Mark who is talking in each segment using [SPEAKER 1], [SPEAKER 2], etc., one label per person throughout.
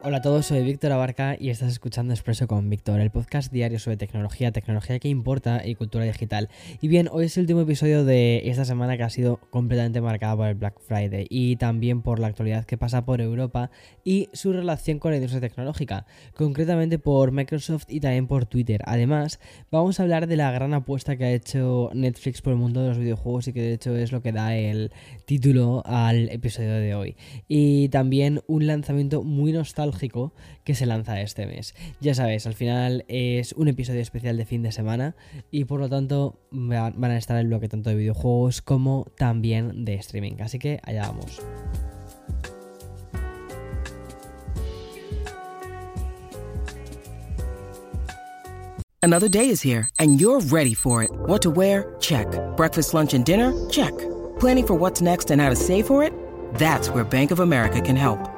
[SPEAKER 1] Hola a todos, soy Víctor Abarca y estás escuchando Expreso con Víctor, el podcast diario sobre tecnología, tecnología que importa y cultura digital. Y bien, hoy es el último episodio de esta semana que ha sido completamente marcada por el Black Friday y también por la actualidad que pasa por Europa y su relación con la industria tecnológica, concretamente por Microsoft y también por Twitter. Además, vamos a hablar de la gran apuesta que ha hecho Netflix por el mundo de los videojuegos y que de hecho es lo que da el título al episodio de hoy. Y también un lanzamiento muy nostálgico que se lanza este mes. Ya sabes, al final es un episodio especial de fin de semana y por lo tanto van a estar el bloque tanto de videojuegos como también de streaming. Así que allá vamos.
[SPEAKER 2] Another day is here and you're ready for it. What to wear? Check. Breakfast, lunch and dinner? Check. Planning for what's next and how to save for it? That's where Bank of America can help.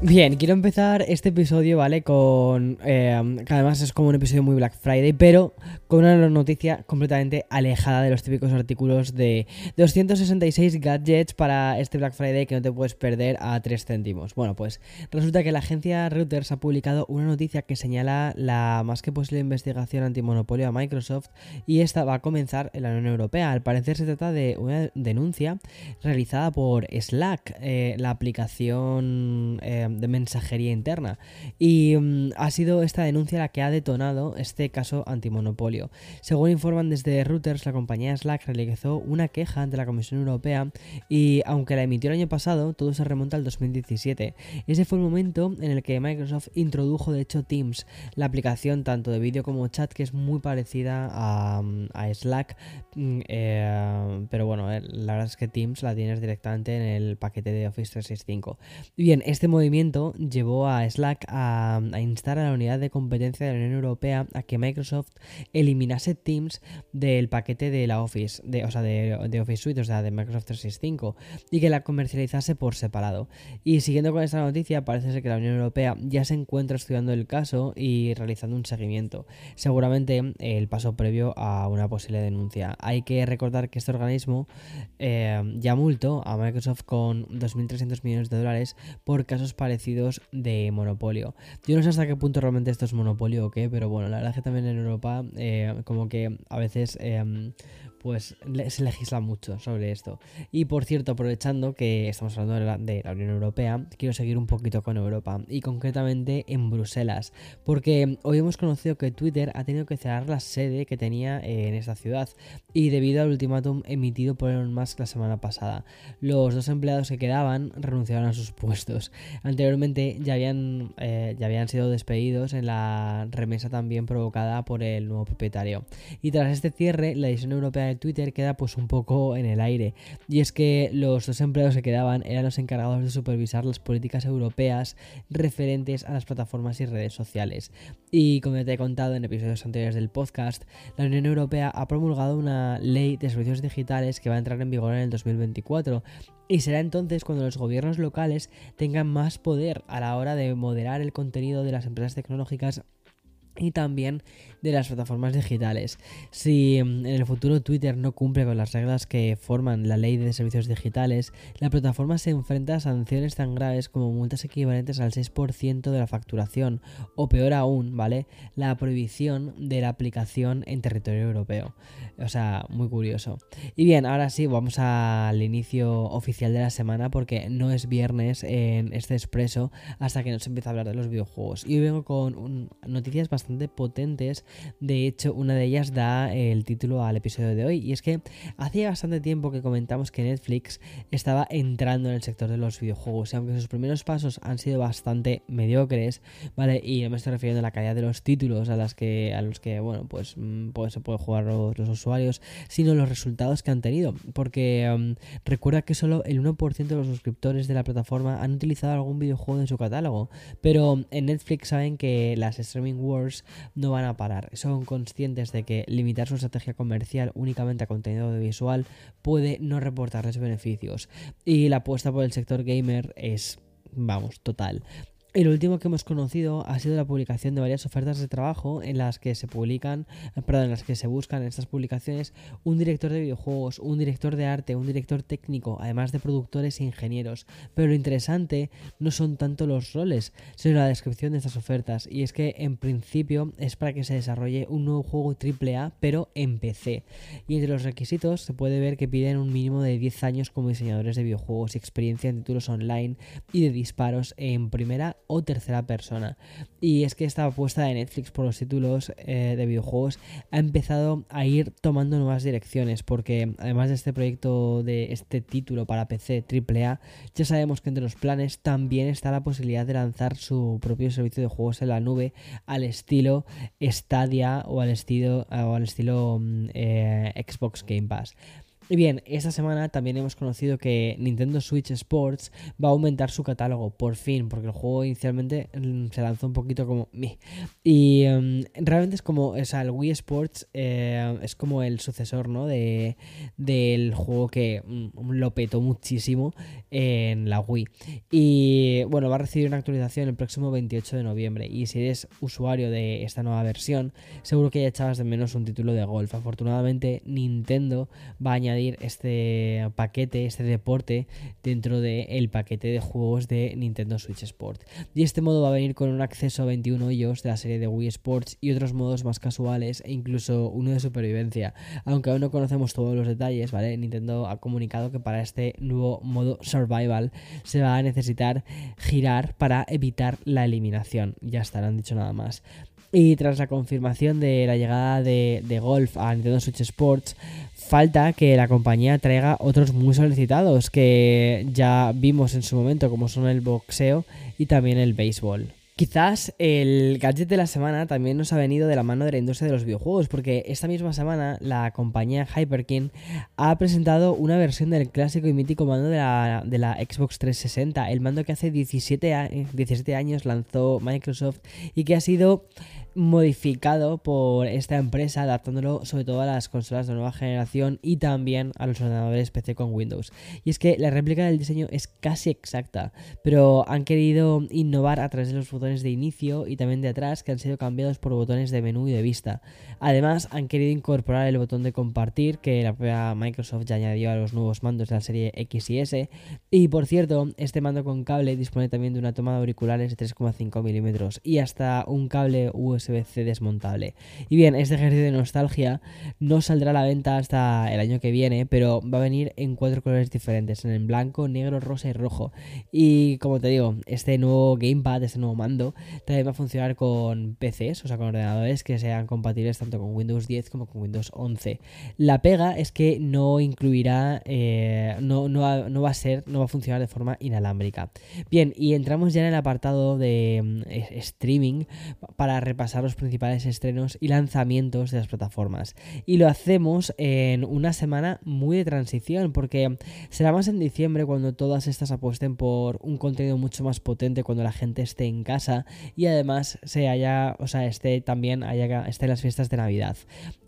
[SPEAKER 1] Bien, quiero empezar este episodio, ¿vale? Con. Eh, que además es como un episodio muy Black Friday, pero con una noticia completamente alejada de los típicos artículos de 266 gadgets para este Black Friday que no te puedes perder a 3 céntimos. Bueno, pues resulta que la agencia Reuters ha publicado una noticia que señala la más que posible investigación antimonopolio a Microsoft y esta va a comenzar en la Unión Europea. Al parecer se trata de una denuncia realizada por Slack, eh, la aplicación. Eh, de mensajería interna. Y mm, ha sido esta denuncia la que ha detonado este caso antimonopolio. Según informan desde Reuters, la compañía Slack realizó una queja ante la Comisión Europea y aunque la emitió el año pasado, todo se remonta al 2017. Ese fue el momento en el que Microsoft introdujo de hecho Teams, la aplicación tanto de vídeo como chat que es muy parecida a, Slack, mm, eh, pero bueno, eh, la verdad es que Teams la tienes directamente en el paquete de Office 365. Bien, este movimiento llevó a Slack a, instar a la unidad de competencia de la Unión Europea a que Microsoft eliminase Teams del paquete de la Office, de, Office Suite, o sea, de Microsoft 365, y que la comercializase por separado. Y siguiendo con esta noticia, parece ser que la Unión Europea ya se encuentra estudiando el caso y realizando un seguimiento. Seguramente el paso previo a una posible denuncia. Hay que recordar que este organismo eh, ya multó a Microsoft con 2.300 millones de dólares por casos parecidos de monopolio. Yo no sé hasta qué punto realmente esto es monopolio o qué, pero bueno, la verdad es que también en Europa eh, como que a veces eh, pues se legisla mucho sobre esto. Y por cierto, aprovechando que estamos hablando de la, Unión Europea, quiero seguir un poquito con Europa y concretamente en Bruselas, porque hoy hemos conocido que Twitter ha tenido que cerrar la sede que tenía en esta ciudad y debido al ultimátum emitido por Elon Musk la semana pasada. Los dos empleados que quedaban renunciaron a sus puestos. Anteriormente ya habían, eh, ya habían sido despedidos en la remesa también provocada por el nuevo propietario. Y tras este cierre, la decisión europea de Twitter queda pues un poco en el aire. Y es que los dos empleados que quedaban eran los encargados de supervisar las políticas europeas referentes a las plataformas y redes sociales. Y como te he contado en episodios anteriores del podcast, la Unión Europea ha promulgado una ley de servicios digitales que va a entrar en vigor en el 2024 y será entonces cuando los gobiernos locales tengan más poder a la hora de moderar el contenido de las empresas tecnológicas y también de las plataformas digitales. Si mm, en el futuro Twitter no cumple con las reglas que forman la ley de servicios digitales, la plataforma se enfrenta a sanciones tan graves como multas equivalentes al 6% de la facturación o peor aún, ¿vale? La prohibición de la aplicación en territorio europeo. O sea, muy curioso. Y bien, ahora sí, vamos al inicio oficial de la semana porque no es viernes en este expreso hasta que nos empieza a hablar de los videojuegos. Y hoy vengo con noticias bastante potentes. De hecho, una de ellas da el título al episodio de hoy. Y es que hacía bastante tiempo que comentamos que Netflix estaba entrando en el sector de los videojuegos. Y aunque sus primeros pasos han sido bastante mediocres, ¿vale? Y no me estoy refiriendo a la calidad de los títulos a, las que, a los que, bueno, pues, mm, pues se puede jugar los, usuarios, sino los resultados que han tenido. Porque mm, recuerda que solo el 1% de los suscriptores de la plataforma han utilizado algún videojuego en su catálogo. Pero en Netflix saben que las streaming wars no van a parar. Son conscientes de que limitar su estrategia comercial únicamente a contenido audiovisual puede no reportarles beneficios. Y la apuesta por el sector gamer es, vamos, total. El último que hemos conocido ha sido la publicación de varias ofertas de trabajo en las que se publican, eh, perdón, en las que se buscan en estas publicaciones un director de videojuegos, un director de arte, un director técnico, además de productores e ingenieros. Pero lo interesante no son tanto los roles, sino la descripción de estas ofertas. Y es que en principio es para que se desarrolle un nuevo juego AAA, pero en PC. Y entre los requisitos se puede ver que piden un mínimo de 10 años como diseñadores de videojuegos y experiencia en títulos online y de disparos en primera o tercera persona. Y es que esta apuesta de Netflix por los títulos eh, de videojuegos ha empezado a ir tomando nuevas direcciones, porque además de este proyecto de este título para PC AAA, ya sabemos que entre los planes también está la posibilidad de lanzar su propio servicio de juegos en la nube al estilo Stadia o al estilo, o al estilo mm, eh, Xbox Game Pass. Y bien, esta semana también hemos conocido que Nintendo Switch Sports va a aumentar su catálogo, por fin, porque el juego inicialmente mm, se lanzó un poquito como... Y em, realmente es como, o sea, el Wii Sports eh, es como el sucesor, ¿no? De, del juego que mm, lo petó muchísimo en la Wii. Y bueno, va a recibir una actualización el próximo 28 de noviembre. Y si eres usuario de esta nueva versión, seguro que ya echabas de menos un título de golf. Afortunadamente, Nintendo va a añadir este paquete, este deporte, dentro del paquete de juegos de Nintendo Switch Sport. Y este modo va a venir con un acceso a 21 hoyos de la serie de Wii Sports y otros modos más casuales e incluso uno de supervivencia. Aunque aún no conocemos todos los detalles, ¿vale? Nintendo ha comunicado que para este nuevo modo Survival se va a necesitar girar para evitar la eliminación. Ya está, no han dicho nada más. Y tras la confirmación de la llegada de, de, Golf a Nintendo Switch Sports, falta que la compañía traiga otros muy solicitados que ya vimos en su momento, como son el boxeo y también el béisbol. Quizás el gadget de la semana también nos ha venido de la mano de la industria de los videojuegos, porque esta misma semana la compañía Hyperkin ha presentado una versión del clásico y mítico mando de la, Xbox 360, el mando que hace 17, 17 años lanzó Microsoft y que ha sido modificado por esta empresa, adaptándolo sobre todo a las consolas de nueva generación y también a los ordenadores PC con Windows. Y es que la réplica del diseño es casi exacta, pero han querido innovar a través de los botones de inicio y también de atrás que han sido cambiados por botones de menú y de vista. Además, han querido incorporar el botón de compartir que la propia Microsoft ya añadió a los nuevos mandos de la serie X y S. Y por cierto, este mando con cable dispone también de una toma de auriculares de 3,5 milímetros y hasta un cable USB USB-C desmontable. Y bien, este ejercicio de nostalgia no saldrá a la venta hasta el año que viene, pero va a venir en cuatro colores diferentes, en el blanco, negro, rosa y rojo. Y como te digo, este nuevo gamepad, este nuevo mando, también va a funcionar con PCs, o sea, con ordenadores que sean compatibles tanto con Windows 10 como con Windows 11. La pega es que no incluirá, eh, no, no, va, no va a ser, no va a funcionar de forma inalámbrica. Bien, y entramos ya en el apartado de mm, streaming para repasar los principales estrenos y lanzamientos de las plataformas. Y lo hacemos en una semana muy de transición, porque será más en diciembre cuando todas estas apuesten por un contenido mucho más potente cuando la gente esté en casa y además se haya, o sea, esté también haya, esté en las fiestas de Navidad.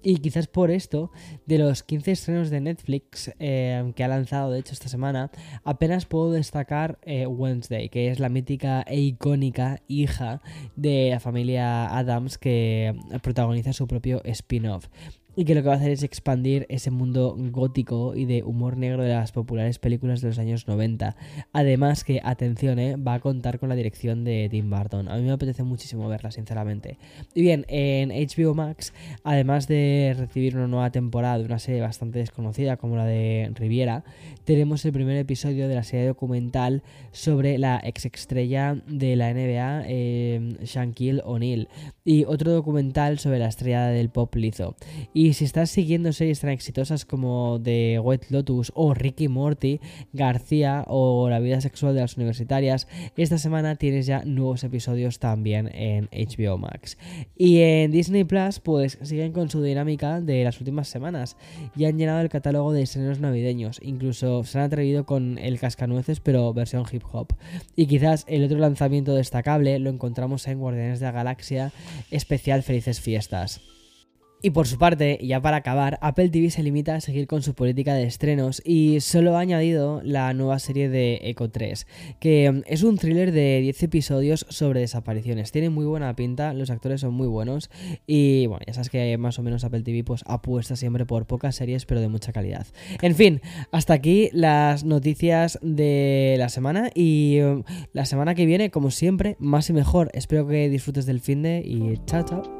[SPEAKER 1] Y quizás por esto, de los 15 estrenos de Netflix eh, que ha lanzado, de hecho, esta semana, apenas puedo destacar eh, Wednesday, que es la mítica e icónica hija de la familia Adams que protagoniza su propio spin-off. Y que lo que va a hacer es expandir ese mundo gótico y de humor negro de las populares películas de los años 90. Además que, atención, eh, va a contar con la dirección de Tim Burton. A mí me apetece muchísimo verla, sinceramente. Y bien, en HBO Max, además de recibir una nueva temporada de una serie bastante desconocida como la de Riviera, tenemos el primer episodio de la serie documental sobre la ex estrella de la NBA, eh, Shaquille O'Neal, y otro documental sobre la estrella del pop Lizzo. Y si estás siguiendo series tan exitosas como The White Lotus o Ricky Morty, García o La vida sexual de las universitarias, esta semana tienes ya nuevos episodios también en HBO Max. Y en Disney Plus, pues siguen con su dinámica de las últimas semanas y han llenado el catálogo de estrenos navideños. Incluso se han atrevido con el cascanueces, pero versión hip hop. Y quizás el otro lanzamiento destacable lo encontramos en Guardianes de la Galaxia, especial Felices Fiestas. Y por su parte, ya para acabar, Apple TV se limita a seguir con su política de estrenos y solo ha añadido la nueva serie de Echo 3, que mm, es un thriller de 10 episodios sobre desapariciones. Tiene muy buena pinta, los actores son muy buenos y bueno, ya sabes que más o menos Apple TV pues apuesta siempre por pocas series pero de mucha calidad. En fin, hasta aquí las noticias de la semana y mm, la semana que viene, como siempre, más y mejor. Espero que disfrutes del fin de y chao chao.